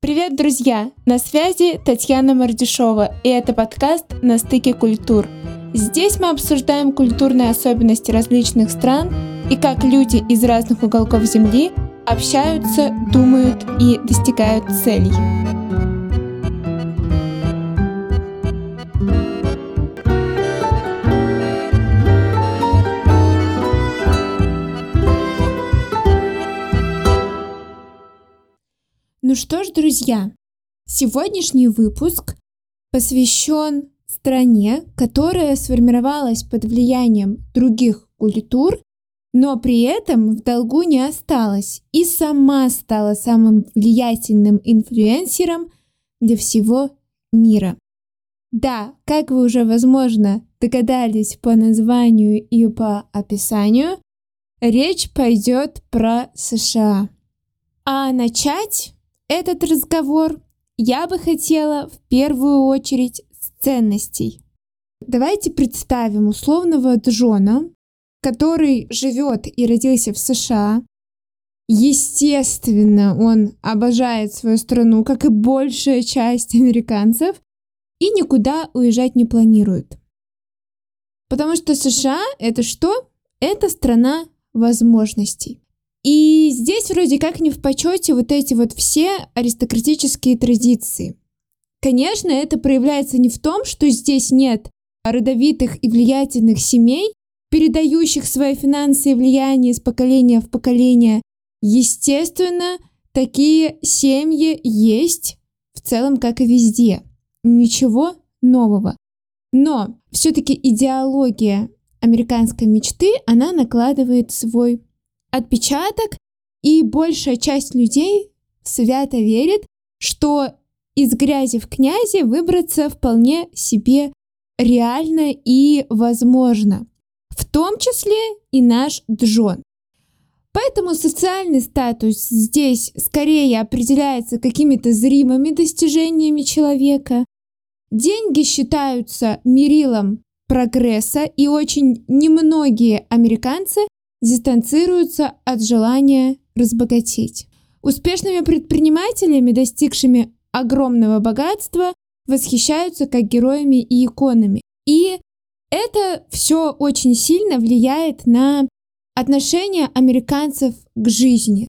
Привет, друзья! На связи Татьяна Мардишова, и это подкаст «На стыке культур». Здесь мы обсуждаем культурные особенности различных стран и как люди из разных уголков Земли общаются, думают и достигают целей. Ну что ж, друзья, сегодняшний выпуск посвящен стране, которая сформировалась под влиянием других культур, но при этом в долгу не осталась и сама стала самым влиятельным инфлюенсером для всего мира. Да, как вы уже, возможно, догадались по названию и по описанию, речь пойдет про США. А начать этот разговор я бы хотела в первую очередь с ценностей. Давайте представим условного Джона, который живет и родился в США. Естественно, он обожает свою страну, как и большая часть американцев, и никуда уезжать не планирует. Потому что США это что? Это страна возможностей. И здесь вроде как не в почете вот эти вот все аристократические традиции. Конечно, это проявляется не в том, что здесь нет родовитых и влиятельных семей, передающих свои финансы и влияние из поколения в поколение. Естественно, такие семьи есть в целом, как и везде. Ничего нового. Но все-таки идеология американской мечты, она накладывает свой отпечаток, и большая часть людей свято верит, что из грязи в князи выбраться вполне себе реально и возможно. В том числе и наш Джон. Поэтому социальный статус здесь скорее определяется какими-то зримыми достижениями человека. Деньги считаются мерилом прогресса, и очень немногие американцы дистанцируются от желания разбогатеть. Успешными предпринимателями, достигшими огромного богатства, восхищаются как героями и иконами. И это все очень сильно влияет на отношение американцев к жизни,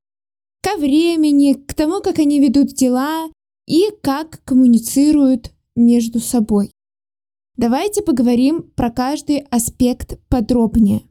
ко времени, к тому, как они ведут дела и как коммуницируют между собой. Давайте поговорим про каждый аспект подробнее.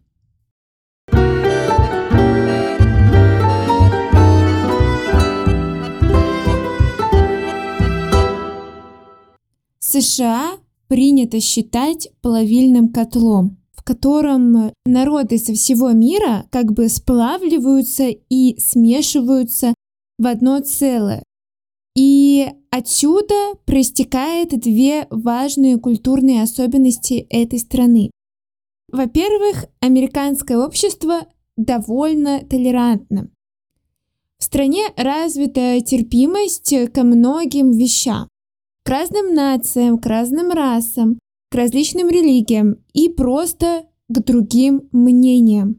США принято считать плавильным котлом, в котором народы со всего мира как бы сплавливаются и смешиваются в одно целое. И отсюда проистекает две важные культурные особенности этой страны. Во-первых, американское общество довольно толерантно. В стране развита терпимость ко многим вещам к разным нациям, к разным расам, к различным религиям и просто к другим мнениям.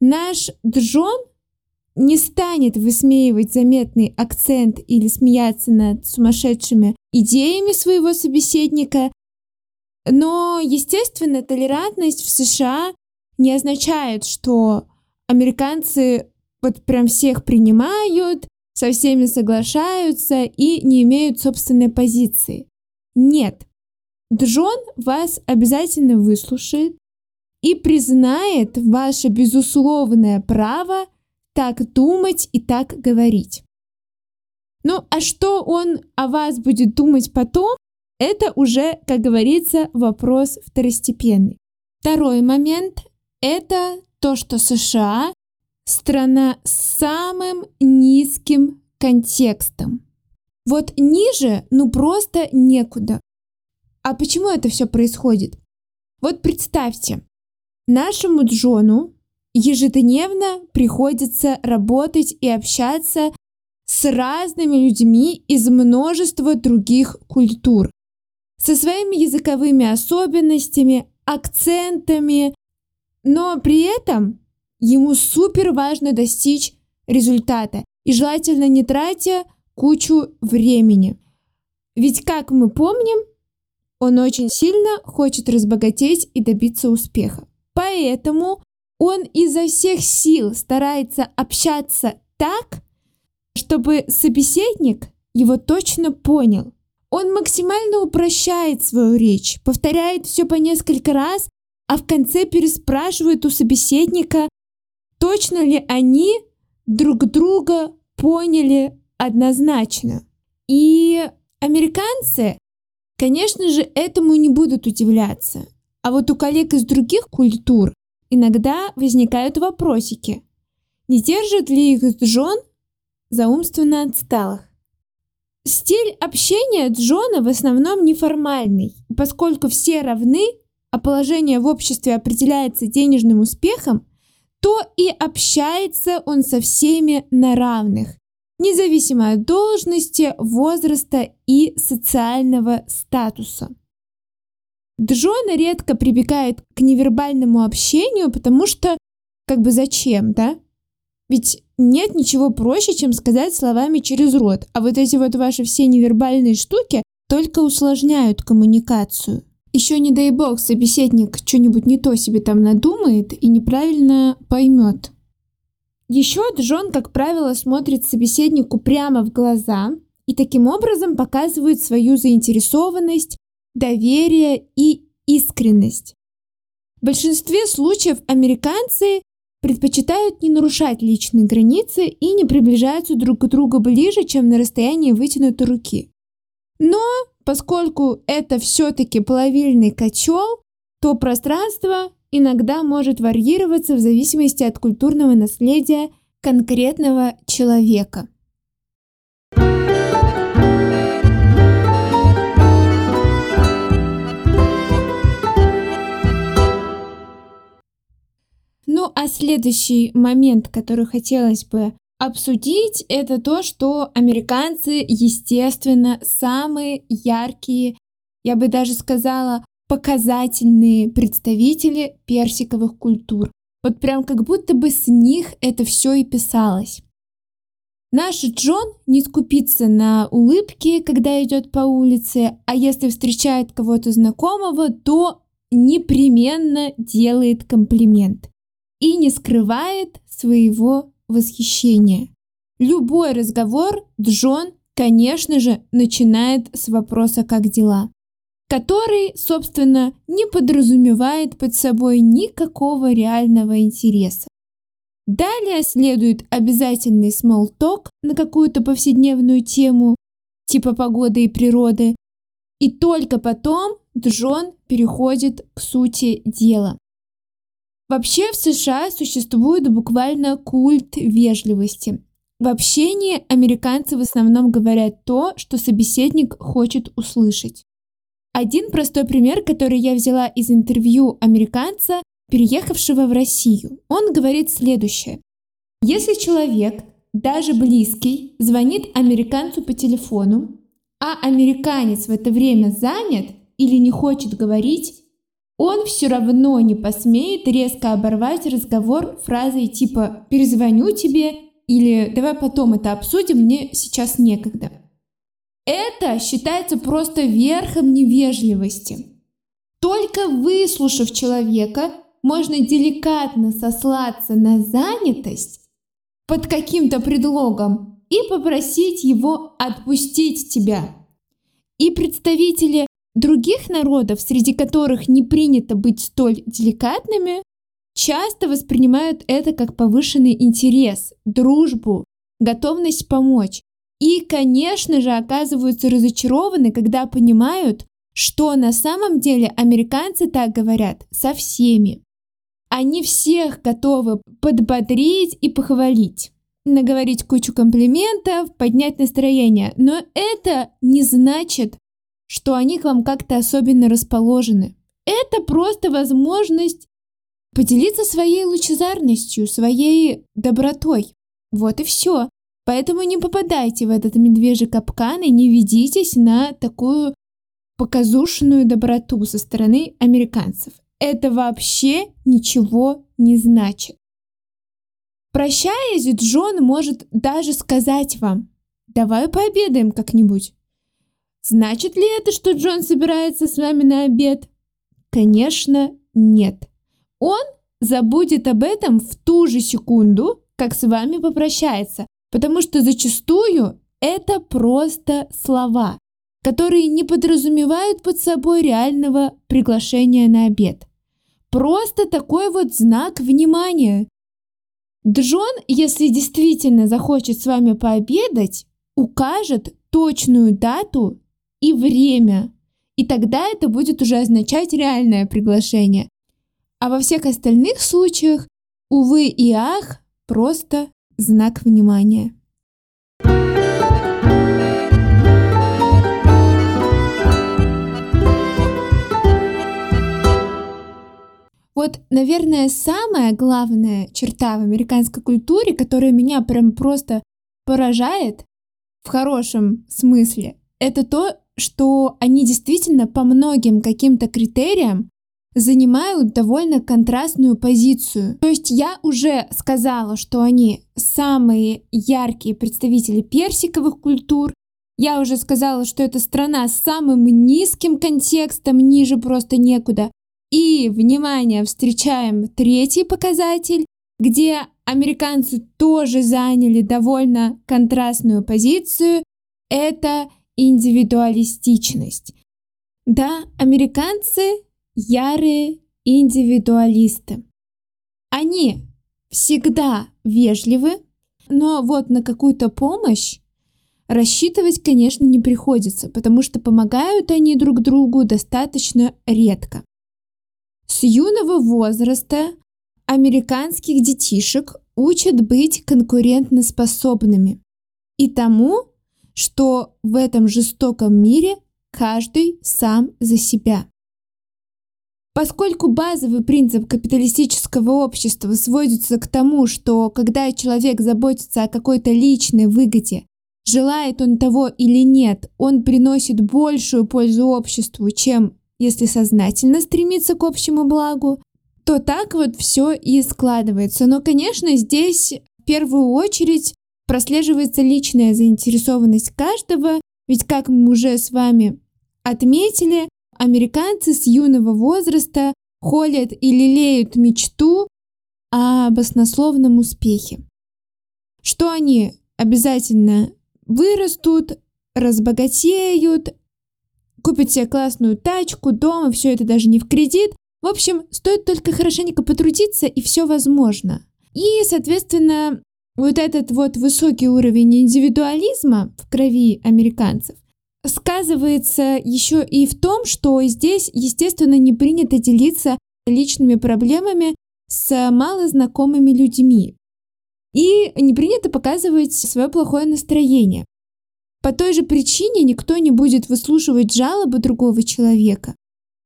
Наш Джон не станет высмеивать заметный акцент или смеяться над сумасшедшими идеями своего собеседника, но, естественно, толерантность в США не означает, что американцы вот прям всех принимают, со всеми соглашаются и не имеют собственной позиции. Нет, Джон вас обязательно выслушает и признает ваше безусловное право так думать и так говорить. Ну а что он о вас будет думать потом, это уже, как говорится, вопрос второстепенный. Второй момент – это то, что США страна с самым низким контекстом. Вот ниже, ну просто некуда. А почему это все происходит? Вот представьте, нашему Джону ежедневно приходится работать и общаться с разными людьми из множества других культур, со своими языковыми особенностями, акцентами, но при этом Ему супер важно достичь результата и желательно не тратя кучу времени. Ведь, как мы помним, он очень сильно хочет разбогатеть и добиться успеха. Поэтому он изо всех сил старается общаться так, чтобы собеседник его точно понял. Он максимально упрощает свою речь, повторяет все по несколько раз, а в конце переспрашивает у собеседника, точно ли они друг друга поняли однозначно. И американцы, конечно же, этому не будут удивляться. А вот у коллег из других культур иногда возникают вопросики. Не держит ли их Джон за умственно отсталых? Стиль общения Джона в основном неформальный, поскольку все равны, а положение в обществе определяется денежным успехом, то и общается он со всеми на равных, независимо от должности, возраста и социального статуса. Джон редко прибегает к невербальному общению, потому что как бы зачем, да? Ведь нет ничего проще, чем сказать словами через рот, а вот эти вот ваши все невербальные штуки только усложняют коммуникацию. Еще не дай бог собеседник что-нибудь не то себе там надумает и неправильно поймет. Еще Джон, как правило, смотрит собеседнику прямо в глаза и таким образом показывает свою заинтересованность, доверие и искренность. В большинстве случаев американцы предпочитают не нарушать личные границы и не приближаются друг к другу ближе, чем на расстоянии вытянутой руки. Но поскольку это все-таки плавильный котел, то пространство иногда может варьироваться в зависимости от культурного наследия конкретного человека. Ну а следующий момент, который хотелось бы обсудить, это то, что американцы, естественно, самые яркие, я бы даже сказала, показательные представители персиковых культур. Вот прям как будто бы с них это все и писалось. Наш Джон не скупится на улыбки, когда идет по улице, а если встречает кого-то знакомого, то непременно делает комплимент и не скрывает своего восхищения. Любой разговор Джон, конечно же, начинает с вопроса «как дела?», который, собственно, не подразумевает под собой никакого реального интереса. Далее следует обязательный talk на какую-то повседневную тему, типа погоды и природы, и только потом Джон переходит к сути дела. Вообще в США существует буквально культ вежливости. В общении американцы в основном говорят то, что собеседник хочет услышать. Один простой пример, который я взяла из интервью американца, переехавшего в Россию. Он говорит следующее. Если человек, даже близкий, звонит американцу по телефону, а американец в это время занят или не хочет говорить, он все равно не посмеет резко оборвать разговор фразой типа «перезвоню тебе» или «давай потом это обсудим, мне сейчас некогда». Это считается просто верхом невежливости. Только выслушав человека, можно деликатно сослаться на занятость под каким-то предлогом и попросить его отпустить тебя. И представители Других народов, среди которых не принято быть столь деликатными, часто воспринимают это как повышенный интерес, дружбу, готовность помочь. И, конечно же, оказываются разочарованы, когда понимают, что на самом деле американцы так говорят со всеми. Они всех готовы подбодрить и похвалить, наговорить кучу комплиментов, поднять настроение. Но это не значит, что они к вам как-то особенно расположены. Это просто возможность поделиться своей лучезарностью, своей добротой. Вот и все. Поэтому не попадайте в этот медвежий капкан и не ведитесь на такую показушенную доброту со стороны американцев. Это вообще ничего не значит. Прощаясь, Джон может даже сказать вам давай пообедаем как-нибудь. Значит ли это, что Джон собирается с вами на обед? Конечно, нет. Он забудет об этом в ту же секунду, как с вами попрощается, потому что зачастую это просто слова, которые не подразумевают под собой реального приглашения на обед. Просто такой вот знак внимания. Джон, если действительно захочет с вами пообедать, укажет точную дату и время. И тогда это будет уже означать реальное приглашение. А во всех остальных случаях, увы и ах, просто знак внимания. Вот, наверное, самая главная черта в американской культуре, которая меня прям просто поражает в хорошем смысле, это то, что они действительно по многим каким-то критериям занимают довольно контрастную позицию. То есть я уже сказала, что они самые яркие представители персиковых культур. Я уже сказала, что это страна с самым низким контекстом, ниже просто некуда. И, внимание, встречаем третий показатель, где американцы тоже заняли довольно контрастную позицию. Это индивидуалистичность. Да, американцы ярые индивидуалисты. Они всегда вежливы, но вот на какую-то помощь рассчитывать, конечно, не приходится, потому что помогают они друг другу достаточно редко. С юного возраста американских детишек учат быть конкурентоспособными и тому, что в этом жестоком мире каждый сам за себя. Поскольку базовый принцип капиталистического общества сводится к тому, что когда человек заботится о какой-то личной выгоде, желает он того или нет, он приносит большую пользу обществу, чем если сознательно стремится к общему благу, то так вот все и складывается. Но, конечно, здесь в первую очередь прослеживается личная заинтересованность каждого, ведь, как мы уже с вами отметили, американцы с юного возраста холят и лелеют мечту о баснословном успехе. Что они обязательно вырастут, разбогатеют, купят себе классную тачку, дом, и все это даже не в кредит. В общем, стоит только хорошенько потрудиться, и все возможно. И, соответственно, вот этот вот высокий уровень индивидуализма в крови американцев сказывается еще и в том, что здесь, естественно, не принято делиться личными проблемами с малознакомыми людьми. И не принято показывать свое плохое настроение. По той же причине никто не будет выслушивать жалобы другого человека.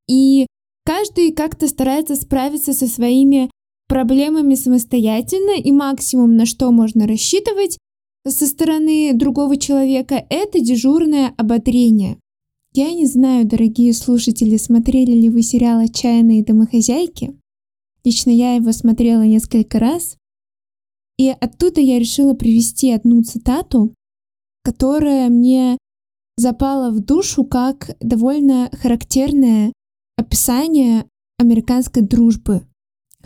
И каждый как-то старается справиться со своими проблемами самостоятельно, и максимум, на что можно рассчитывать со стороны другого человека, это дежурное ободрение. Я не знаю, дорогие слушатели, смотрели ли вы сериал «Отчаянные домохозяйки». Лично я его смотрела несколько раз. И оттуда я решила привести одну цитату, которая мне запала в душу как довольно характерное описание американской дружбы.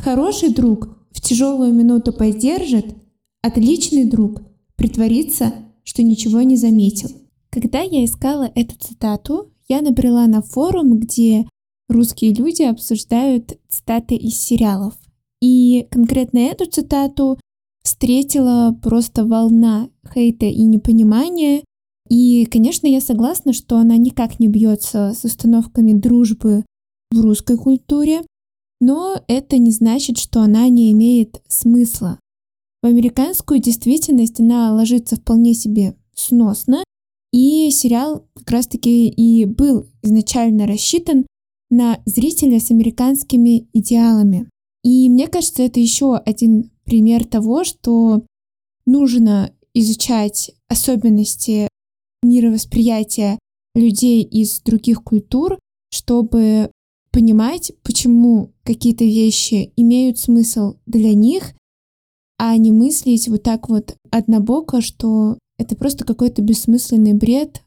Хороший друг в тяжелую минуту поддержит, отличный друг притворится, что ничего не заметил. Когда я искала эту цитату, я набрела на форум, где русские люди обсуждают цитаты из сериалов. И конкретно эту цитату встретила просто волна хейта и непонимания. И, конечно, я согласна, что она никак не бьется с установками дружбы в русской культуре, но это не значит, что она не имеет смысла. В американскую действительность она ложится вполне себе сносно, и сериал как раз-таки и был изначально рассчитан на зрителя с американскими идеалами. И мне кажется, это еще один пример того, что нужно изучать особенности мировосприятия людей из других культур, чтобы понимать, почему какие-то вещи имеют смысл для них, а не мыслить вот так вот однобоко, что это просто какой-то бессмысленный бред.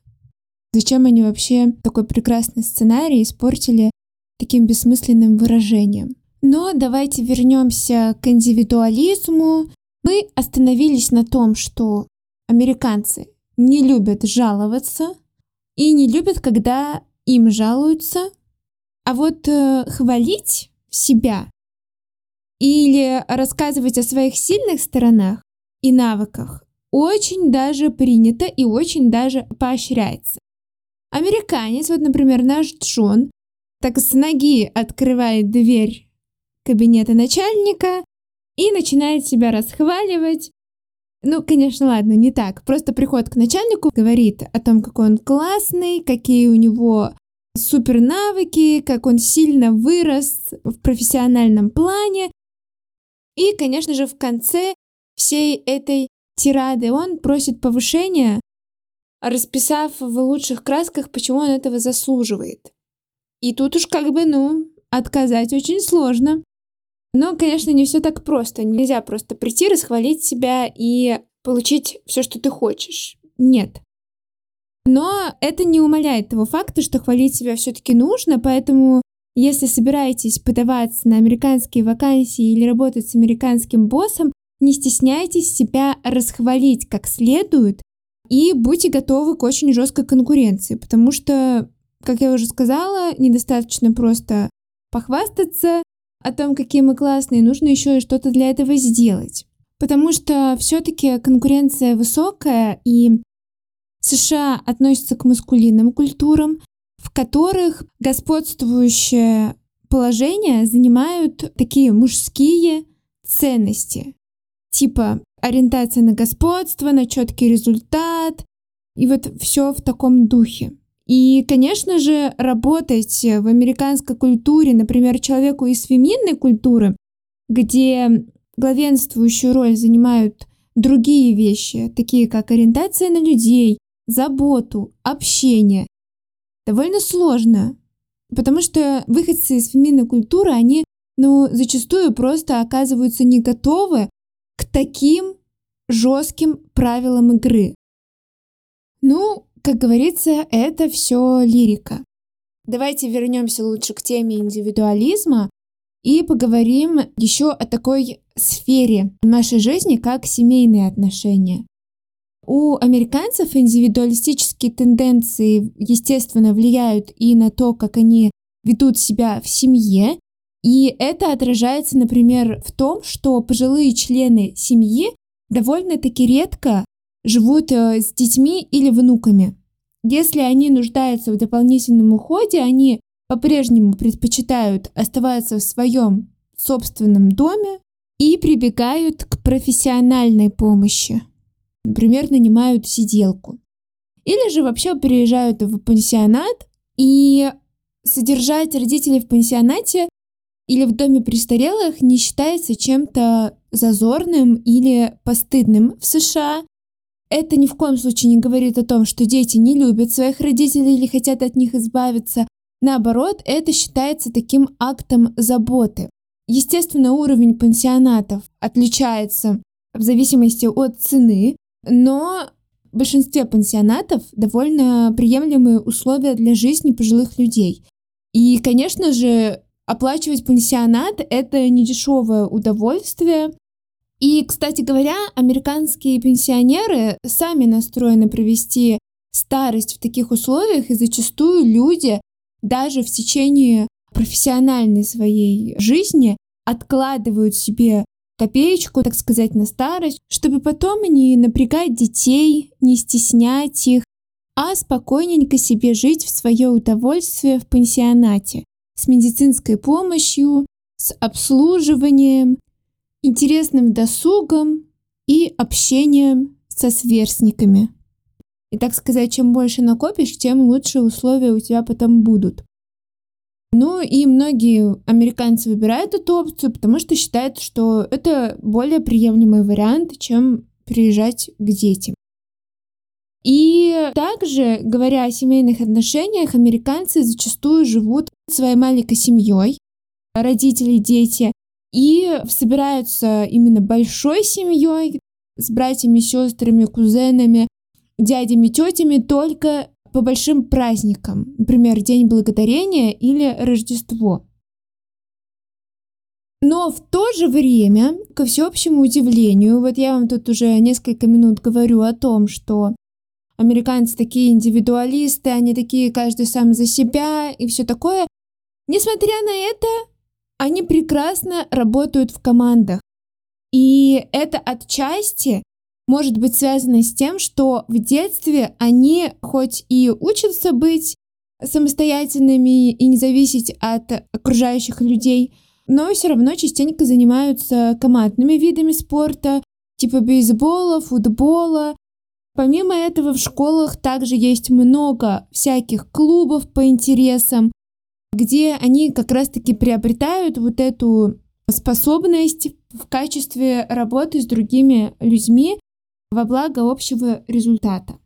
Зачем они вообще такой прекрасный сценарий испортили таким бессмысленным выражением? Но давайте вернемся к индивидуализму. Мы остановились на том, что американцы не любят жаловаться и не любят, когда им жалуются. А вот э, хвалить себя или рассказывать о своих сильных сторонах и навыках очень даже принято и очень даже поощряется. Американец, вот, например, наш Джон, так с ноги открывает дверь кабинета начальника и начинает себя расхваливать. Ну, конечно, ладно, не так. Просто приходит к начальнику, говорит о том, какой он классный, какие у него супер навыки, как он сильно вырос в профессиональном плане. И, конечно же, в конце всей этой тирады он просит повышения, расписав в лучших красках, почему он этого заслуживает. И тут уж как бы, ну, отказать очень сложно. Но, конечно, не все так просто. Нельзя просто прийти, расхвалить себя и получить все, что ты хочешь. Нет. Но это не умаляет того факта, что хвалить себя все-таки нужно, поэтому если собираетесь подаваться на американские вакансии или работать с американским боссом, не стесняйтесь себя расхвалить как следует и будьте готовы к очень жесткой конкуренции, потому что, как я уже сказала, недостаточно просто похвастаться о том, какие мы классные, нужно еще и что-то для этого сделать. Потому что все-таки конкуренция высокая, и США относятся к маскулинным культурам, в которых господствующее положение занимают такие мужские ценности, типа ориентация на господство, на четкий результат, и вот все в таком духе. И, конечно же, работать в американской культуре, например, человеку из феминной культуры, где главенствующую роль занимают другие вещи, такие как ориентация на людей, заботу, общение. Довольно сложно, потому что выходцы из феминной культуры, они, ну, зачастую просто оказываются не готовы к таким жестким правилам игры. Ну, как говорится, это все лирика. Давайте вернемся лучше к теме индивидуализма и поговорим еще о такой сфере нашей жизни, как семейные отношения. У американцев индивидуалистические тенденции, естественно, влияют и на то, как они ведут себя в семье. И это отражается, например, в том, что пожилые члены семьи довольно-таки редко живут э, с детьми или внуками. Если они нуждаются в дополнительном уходе, они по-прежнему предпочитают оставаться в своем собственном доме и прибегают к профессиональной помощи. Например, нанимают сиделку. Или же вообще приезжают в пансионат и содержать родителей в пансионате или в доме престарелых не считается чем-то зазорным или постыдным в США. Это ни в коем случае не говорит о том, что дети не любят своих родителей или хотят от них избавиться. Наоборот, это считается таким актом заботы. Естественно, уровень пансионатов отличается в зависимости от цены, но в большинстве пансионатов довольно приемлемые условия для жизни пожилых людей. И, конечно же, оплачивать пансионат — это недешевое удовольствие. И, кстати говоря, американские пенсионеры сами настроены провести старость в таких условиях, и зачастую люди даже в течение профессиональной своей жизни откладывают себе копеечку, так сказать, на старость, чтобы потом не напрягать детей, не стеснять их, а спокойненько себе жить в свое удовольствие в пансионате с медицинской помощью, с обслуживанием, интересным досугом и общением со сверстниками. И так сказать, чем больше накопишь, тем лучше условия у тебя потом будут. Ну и многие американцы выбирают эту опцию, потому что считают, что это более приемлемый вариант, чем приезжать к детям. И также, говоря о семейных отношениях, американцы зачастую живут своей маленькой семьей, родители, дети, и собираются именно большой семьей с братьями, сестрами, кузенами, дядями, тетями только по большим праздникам, например, День Благодарения или Рождество. Но в то же время, ко всеобщему удивлению, вот я вам тут уже несколько минут говорю о том, что американцы такие индивидуалисты, они такие каждый сам за себя и все такое. Несмотря на это, они прекрасно работают в командах. И это отчасти может быть связано с тем, что в детстве они хоть и учатся быть самостоятельными и не зависеть от окружающих людей, но все равно частенько занимаются командными видами спорта, типа бейсбола, футбола. Помимо этого в школах также есть много всяких клубов по интересам, где они как раз-таки приобретают вот эту способность в качестве работы с другими людьми во благо общего результата.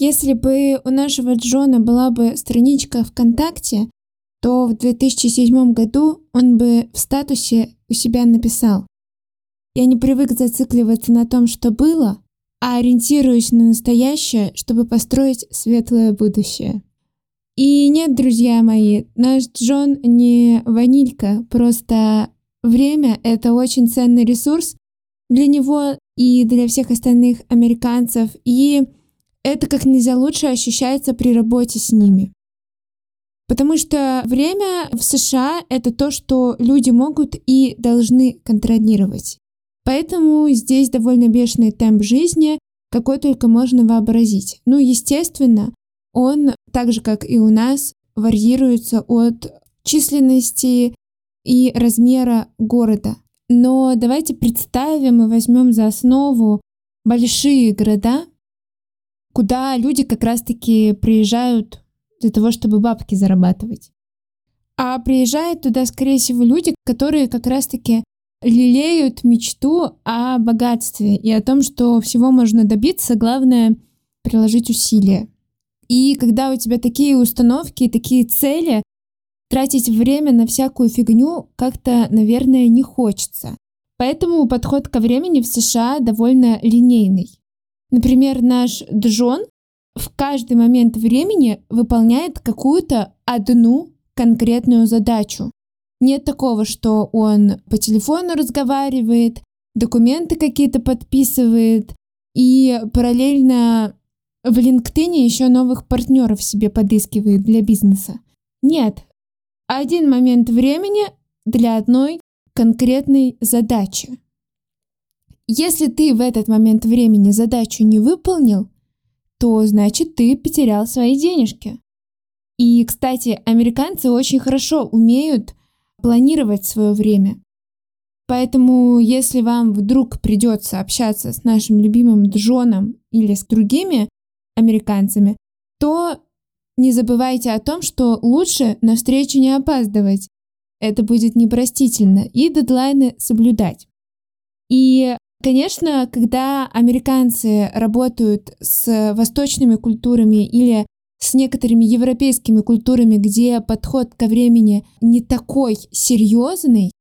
Если бы у нашего Джона была бы страничка ВКонтакте, то в 2007 году он бы в статусе у себя написал «Я не привык зацикливаться на том, что было, а ориентируюсь на настоящее, чтобы построить светлое будущее». И нет, друзья мои, наш Джон не ванилька, просто время — это очень ценный ресурс для него и для всех остальных американцев, и это как нельзя лучше ощущается при работе с ними. Потому что время в США — это то, что люди могут и должны контролировать. Поэтому здесь довольно бешеный темп жизни, какой только можно вообразить. Ну, естественно, он, так же как и у нас, варьируется от численности и размера города. Но давайте представим и возьмем за основу большие города, куда люди как раз-таки приезжают для того, чтобы бабки зарабатывать. А приезжают туда, скорее всего, люди, которые как раз-таки лелеют мечту о богатстве и о том, что всего можно добиться, главное приложить усилия. И когда у тебя такие установки, такие цели, тратить время на всякую фигню как-то, наверное, не хочется. Поэтому подход ко времени в США довольно линейный. Например, наш Джон в каждый момент времени выполняет какую-то одну конкретную задачу. Нет такого, что он по телефону разговаривает, документы какие-то подписывает и параллельно в LinkedIn еще новых партнеров себе подыскивает для бизнеса. Нет. Один момент времени для одной конкретной задачи. Если ты в этот момент времени задачу не выполнил, то значит ты потерял свои денежки. И, кстати, американцы очень хорошо умеют планировать свое время. Поэтому, если вам вдруг придется общаться с нашим любимым Джоном или с другими американцами, то не забывайте о том, что лучше на встречу не опаздывать. Это будет непростительно. И дедлайны соблюдать. И, конечно, когда американцы работают с восточными культурами или с некоторыми европейскими культурами, где подход ко времени не такой серьезный,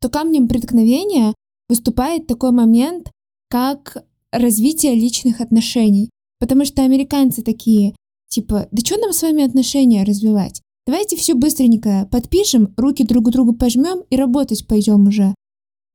то камнем преткновения выступает такой момент, как развитие личных отношений. Потому что американцы такие, типа, да что нам с вами отношения развивать? Давайте все быстренько подпишем, руки друг другу пожмем и работать пойдем уже.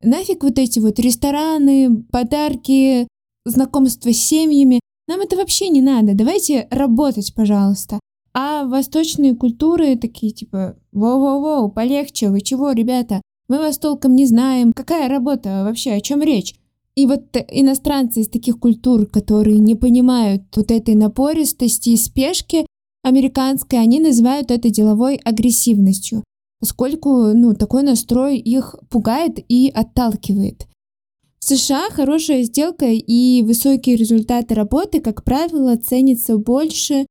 Нафиг вот эти вот рестораны, подарки, знакомства с семьями. Нам это вообще не надо. Давайте работать, пожалуйста. А восточные культуры такие типа, воу-воу-воу, полегче, вы чего, ребята? Мы вас толком не знаем. Какая работа вообще, о чем речь? И вот иностранцы из таких культур, которые не понимают вот этой напористости и спешки американской, они называют это деловой агрессивностью, поскольку ну, такой настрой их пугает и отталкивает. В США хорошая сделка и высокие результаты работы, как правило, ценятся больше,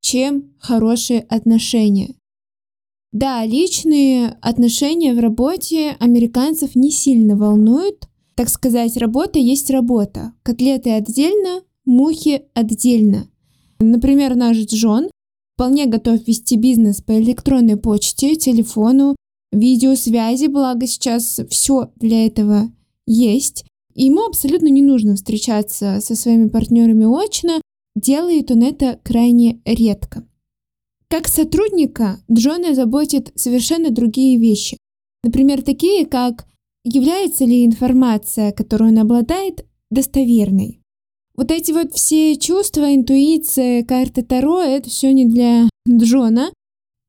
чем хорошие отношения. Да, личные отношения в работе американцев не сильно волнуют, так сказать, работа есть работа. Котлеты отдельно, мухи отдельно. Например, наш Джон вполне готов вести бизнес по электронной почте, телефону, видеосвязи, благо сейчас все для этого есть. И ему абсолютно не нужно встречаться со своими партнерами очно, делает он это крайне редко. Как сотрудника Джона заботит совершенно другие вещи. Например, такие, как является ли информация, которую он обладает, достоверной. Вот эти вот все чувства, интуиция, карты Таро, это все не для Джона.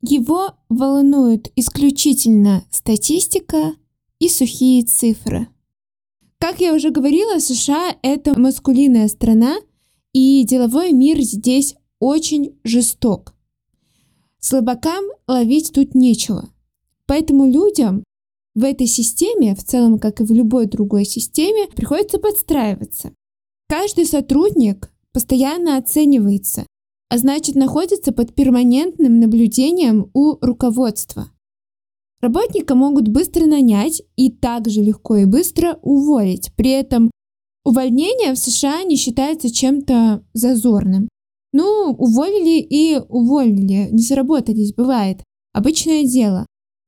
Его волнует исключительно статистика и сухие цифры. Как я уже говорила, США — это маскулинная страна, и деловой мир здесь очень жесток. Слабакам ловить тут нечего. Поэтому людям в этой системе, в целом, как и в любой другой системе, приходится подстраиваться. Каждый сотрудник постоянно оценивается, а значит находится под перманентным наблюдением у руководства. Работника могут быстро нанять и также легко и быстро уволить. При этом увольнение в США не считается чем-то зазорным. Ну, уволили и уволили, не сработались, бывает. Обычное дело.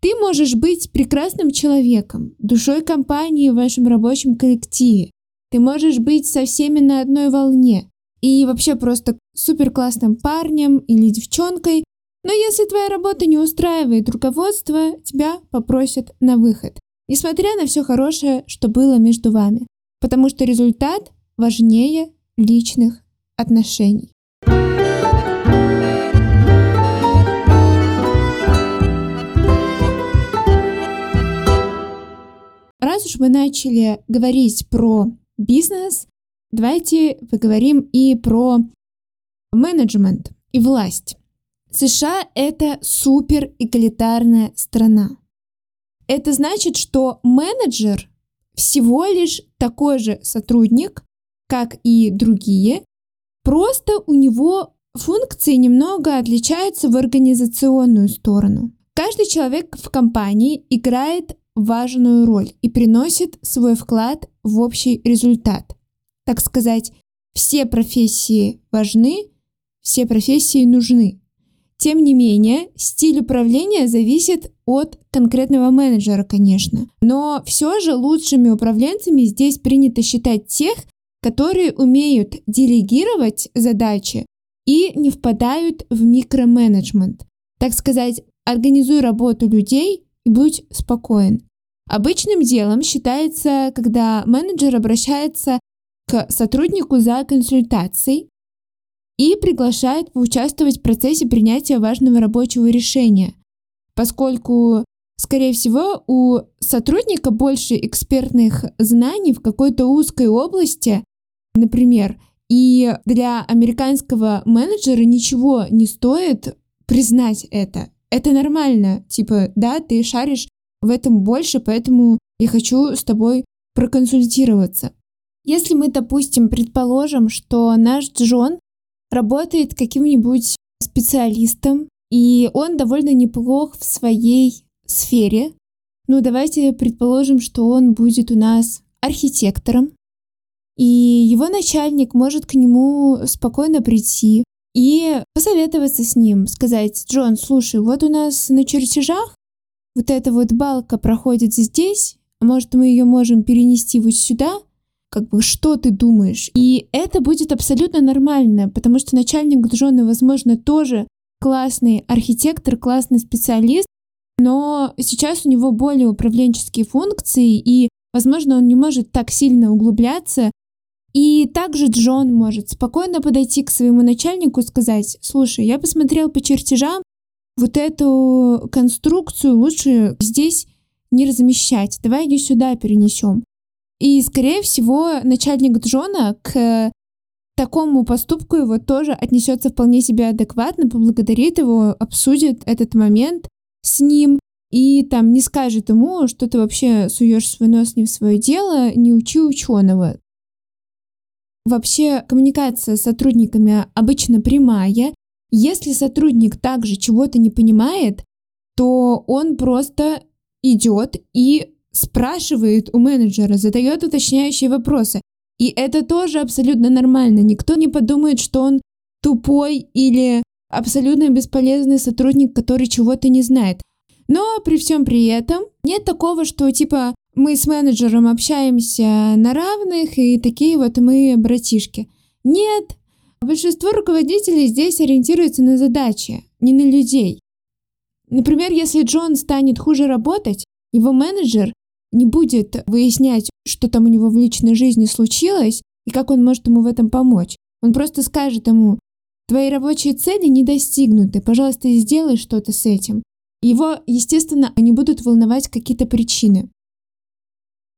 Ты можешь быть прекрасным человеком, душой компании в вашем рабочем коллективе. Ты можешь быть со всеми на одной волне и вообще просто супер классным парнем или девчонкой, но если твоя работа не устраивает руководство, тебя попросят на выход, несмотря на все хорошее, что было между вами, потому что результат важнее личных отношений. Уж мы начали говорить про бизнес, давайте поговорим и про менеджмент и власть. США — это супер эгалитарная страна. Это значит, что менеджер всего лишь такой же сотрудник, как и другие, просто у него функции немного отличаются в организационную сторону. Каждый человек в компании играет важную роль и приносит свой вклад в общий результат. Так сказать, все профессии важны, все профессии нужны. Тем не менее, стиль управления зависит от конкретного менеджера, конечно. Но все же лучшими управленцами здесь принято считать тех, которые умеют делегировать задачи и не впадают в микроменеджмент. Так сказать, организуй работу людей и будь спокоен. Обычным делом считается, когда менеджер обращается к сотруднику за консультацией и приглашает поучаствовать в процессе принятия важного рабочего решения, поскольку, скорее всего, у сотрудника больше экспертных знаний в какой-то узкой области, например, и для американского менеджера ничего не стоит признать это. Это нормально. Типа, да, ты шаришь в этом больше, поэтому я хочу с тобой проконсультироваться. Если мы, допустим, предположим, что наш Джон работает каким-нибудь специалистом, и он довольно неплох в своей сфере, ну давайте предположим, что он будет у нас архитектором, и его начальник может к нему спокойно прийти и посоветоваться с ним, сказать, Джон, слушай, вот у нас на чертежах вот эта вот балка проходит здесь, а может мы ее можем перенести вот сюда, как бы что ты думаешь? И это будет абсолютно нормально, потому что начальник Джона, возможно, тоже классный архитектор, классный специалист, но сейчас у него более управленческие функции, и, возможно, он не может так сильно углубляться и также Джон может спокойно подойти к своему начальнику и сказать, слушай, я посмотрел по чертежам, вот эту конструкцию лучше здесь не размещать, давай ее сюда перенесем. И, скорее всего, начальник Джона к такому поступку его тоже отнесется вполне себе адекватно, поблагодарит его, обсудит этот момент с ним и там не скажет ему, что ты вообще суешь свой нос не в свое дело, не учи ученого. Вообще коммуникация с сотрудниками обычно прямая. Если сотрудник также чего-то не понимает, то он просто идет и спрашивает у менеджера, задает уточняющие вопросы. И это тоже абсолютно нормально. Никто не подумает, что он тупой или абсолютно бесполезный сотрудник, который чего-то не знает. Но при всем при этом нет такого, что типа мы с менеджером общаемся на равных и такие вот мы братишки. Нет, большинство руководителей здесь ориентируются на задачи, не на людей. Например, если Джон станет хуже работать, его менеджер не будет выяснять, что там у него в личной жизни случилось и как он может ему в этом помочь. Он просто скажет ему, твои рабочие цели не достигнуты, пожалуйста, сделай что-то с этим. Его, естественно, не будут волновать какие-то причины.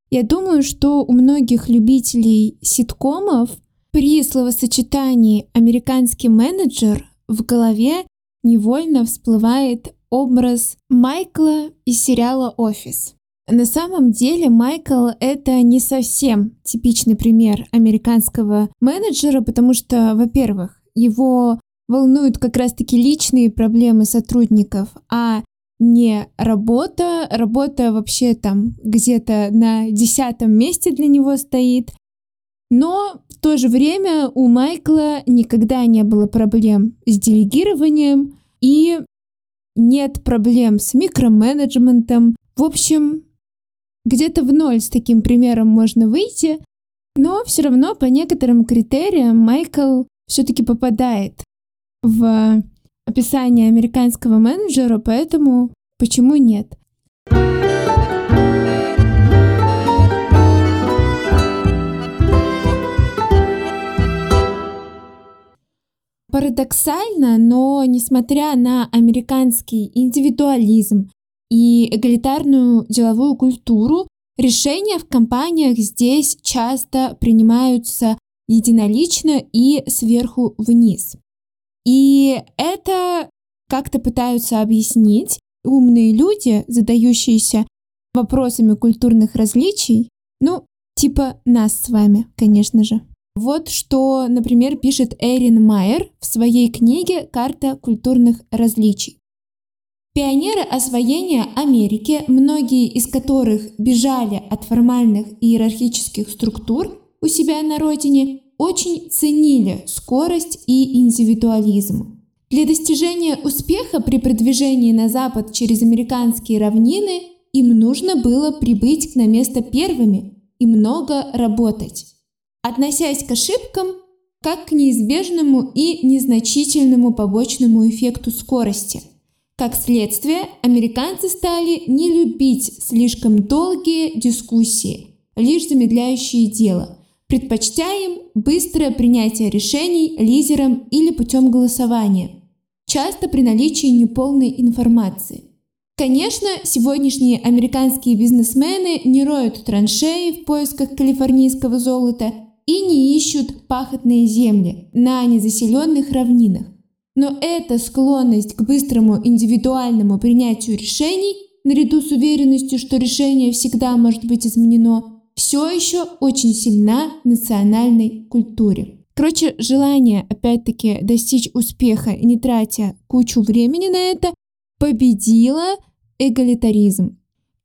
Я думаю, что у многих любителей ситкомов при словосочетании «американский менеджер» в голове невольно всплывает образ Майкла из сериала «Офис». На самом деле Майкл — это не совсем типичный пример американского менеджера, потому что, во-первых, его волнуют как раз-таки личные проблемы сотрудников, а не работа. Работа вообще там где-то на десятом месте для него стоит. Но в то же время у Майкла никогда не было проблем с делегированием и нет проблем с микроменеджментом. В общем, где-то в ноль с таким примером можно выйти, но все равно по некоторым критериям Майкл все-таки попадает в описание американского менеджера, поэтому почему нет? Парадоксально, но несмотря на американский индивидуализм и эгалитарную деловую культуру, решения в компаниях здесь часто принимаются единолично и сверху вниз. И это как-то пытаются объяснить умные люди, задающиеся вопросами культурных различий, ну, типа нас с вами, конечно же. Вот что, например, пишет Эрин Майер в своей книге «Карта культурных различий». Пионеры освоения Америки, многие из которых бежали от формальных иерархических структур у себя на родине, очень ценили скорость и индивидуализм. Для достижения успеха при продвижении на запад через американские равнины им нужно было прибыть на место первыми и много работать, относясь к ошибкам как к неизбежному и незначительному побочному эффекту скорости – как следствие, американцы стали не любить слишком долгие дискуссии, лишь замедляющие дело, предпочтя им быстрое принятие решений лидером или путем голосования, часто при наличии неполной информации. Конечно, сегодняшние американские бизнесмены не роют траншеи в поисках калифорнийского золота и не ищут пахотные земли на незаселенных равнинах. Но эта склонность к быстрому индивидуальному принятию решений, наряду с уверенностью, что решение всегда может быть изменено, все еще очень сильна в национальной культуре. Короче, желание, опять-таки, достичь успеха, не тратя кучу времени на это, победило эгалитаризм.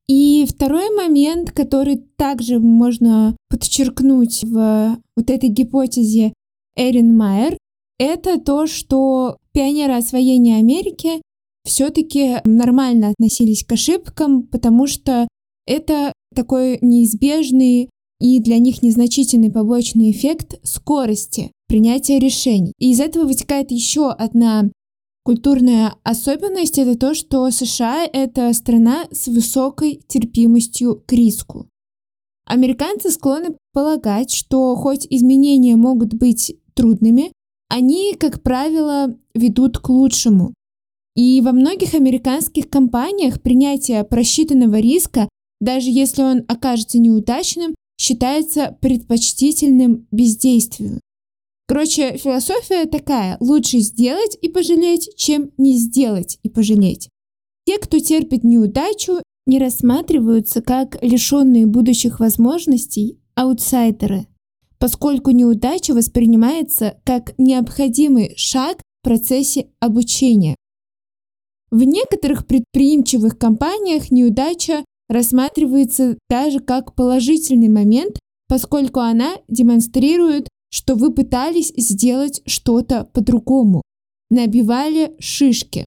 И второй момент, который также можно подчеркнуть в вот этой гипотезе Эрин Майер, это то, что пионеры освоения Америки все-таки нормально относились к ошибкам, потому что это такой неизбежный и для них незначительный побочный эффект скорости принятия решений. И из этого вытекает еще одна культурная особенность, это то, что США — это страна с высокой терпимостью к риску. Американцы склонны полагать, что хоть изменения могут быть трудными, они, как правило, ведут к лучшему. И во многих американских компаниях принятие просчитанного риска, даже если он окажется неудачным, считается предпочтительным бездействию. Короче, философия такая – лучше сделать и пожалеть, чем не сделать и пожалеть. Те, кто терпит неудачу, не рассматриваются как лишенные будущих возможностей аутсайдеры – поскольку неудача воспринимается как необходимый шаг в процессе обучения. В некоторых предприимчивых компаниях неудача рассматривается даже как положительный момент, поскольку она демонстрирует, что вы пытались сделать что-то по-другому. набивали шишки.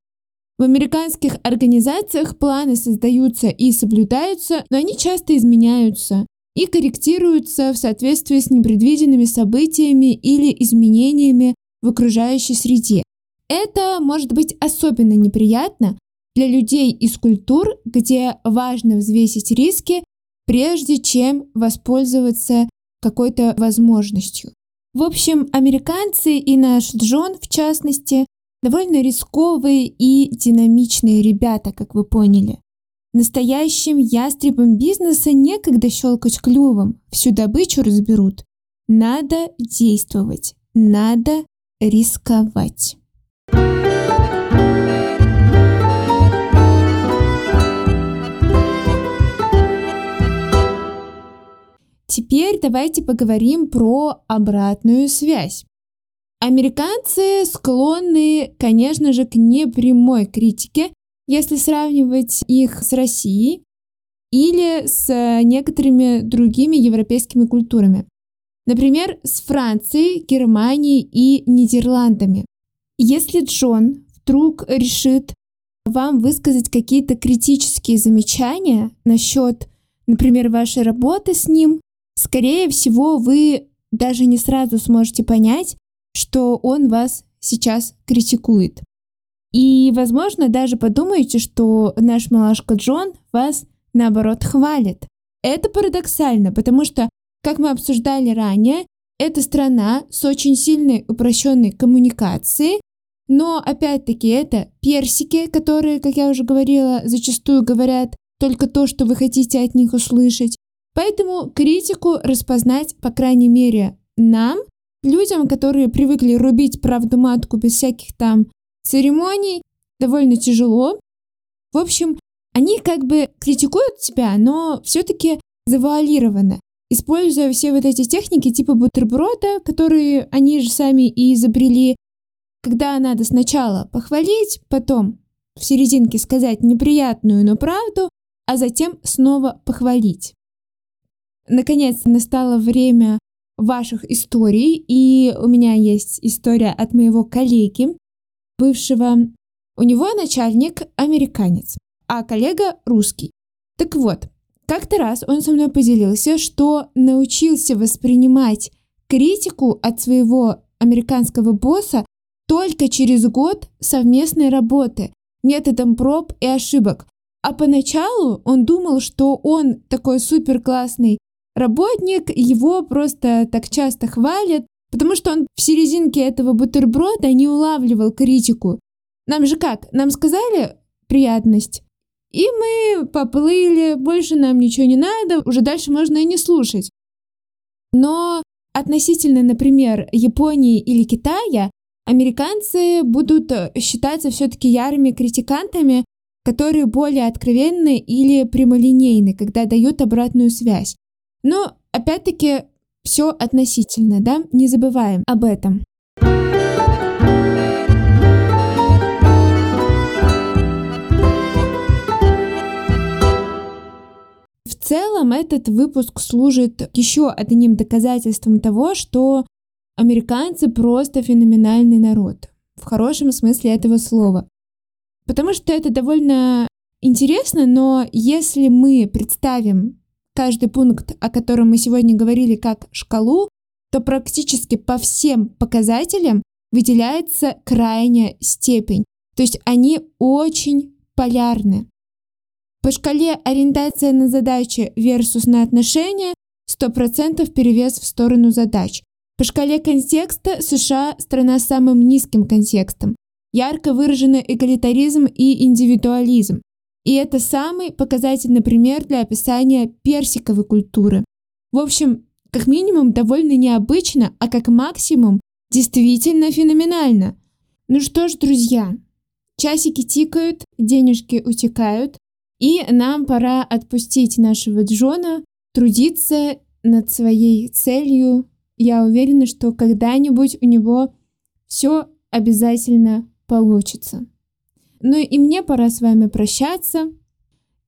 В американских организациях планы создаются и соблюдаются, но они часто изменяются и корректируются в соответствии с непредвиденными событиями или изменениями в окружающей среде. Это может быть особенно неприятно для людей из культур, где важно взвесить риски, прежде чем воспользоваться какой-то возможностью. В общем, американцы и наш Джон, в частности, довольно рисковые и динамичные ребята, как вы поняли. Настоящим ястребам бизнеса некогда щелкать клювом, всю добычу разберут. Надо действовать, надо рисковать. Теперь давайте поговорим про обратную связь. Американцы склонны, конечно же, к непрямой критике, если сравнивать их с Россией или с некоторыми другими европейскими культурами. Например, с Францией, Германией и Нидерландами. Если Джон вдруг решит вам высказать какие-то критические замечания насчет, например, вашей работы с ним, скорее всего, вы даже не сразу сможете понять, что он вас сейчас критикует. И, возможно, даже подумаете, что наш малышка Джон вас, наоборот, хвалит. Это парадоксально, потому что как мы обсуждали ранее, это страна с очень сильной упрощенной коммуникацией, но опять-таки это персики, которые, как я уже говорила, зачастую говорят только то, что вы хотите от них услышать. Поэтому критику распознать, по крайней мере, нам, людям, которые привыкли рубить правду матку без всяких там церемоний, довольно тяжело. В общем, они как бы критикуют тебя, но все-таки завуалированно используя все вот эти техники типа бутерброда, которые они же сами и изобрели, когда надо сначала похвалить, потом в серединке сказать неприятную, но правду, а затем снова похвалить. Наконец настало время ваших историй, и у меня есть история от моего коллеги, бывшего. У него начальник американец, а коллега русский. Так вот, как-то раз он со мной поделился, что научился воспринимать критику от своего американского босса только через год совместной работы методом проб и ошибок. А поначалу он думал, что он такой супер классный работник, его просто так часто хвалят, потому что он в серединке этого бутерброда не улавливал критику. Нам же как? Нам сказали приятность, и мы поплыли, больше нам ничего не надо, уже дальше можно и не слушать. Но относительно, например, Японии или Китая, американцы будут считаться все-таки ярыми критикантами, которые более откровенны или прямолинейны, когда дают обратную связь. Но опять-таки все относительно, да, не забываем об этом. целом этот выпуск служит еще одним доказательством того, что американцы просто феноменальный народ. В хорошем смысле этого слова. Потому что это довольно интересно, но если мы представим каждый пункт, о котором мы сегодня говорили, как шкалу, то практически по всем показателям выделяется крайняя степень. То есть они очень полярны. По шкале ориентация на задачи versus на отношения 100% перевес в сторону задач. По шкале контекста США – страна с самым низким контекстом. Ярко выраженный эгалитаризм и индивидуализм. И это самый показательный пример для описания персиковой культуры. В общем, как минимум довольно необычно, а как максимум действительно феноменально. Ну что ж, друзья, часики тикают, денежки утекают, и нам пора отпустить нашего Джона трудиться над своей целью. Я уверена, что когда-нибудь у него все обязательно получится. Ну и мне пора с вами прощаться.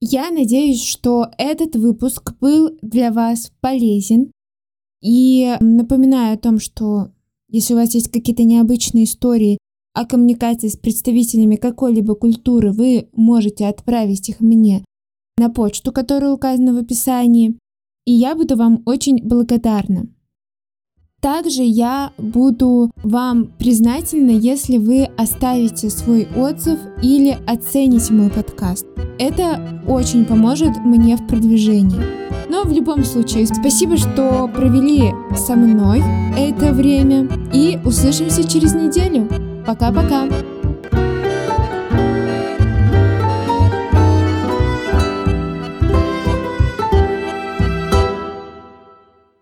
Я надеюсь, что этот выпуск был для вас полезен. И напоминаю о том, что если у вас есть какие-то необычные истории о коммуникации с представителями какой-либо культуры, вы можете отправить их мне на почту, которая указана в описании, и я буду вам очень благодарна. Также я буду вам признательна, если вы оставите свой отзыв или оцените мой подкаст. Это очень поможет мне в продвижении. Но в любом случае, спасибо, что провели со мной это время и услышимся через неделю. Пока-пока!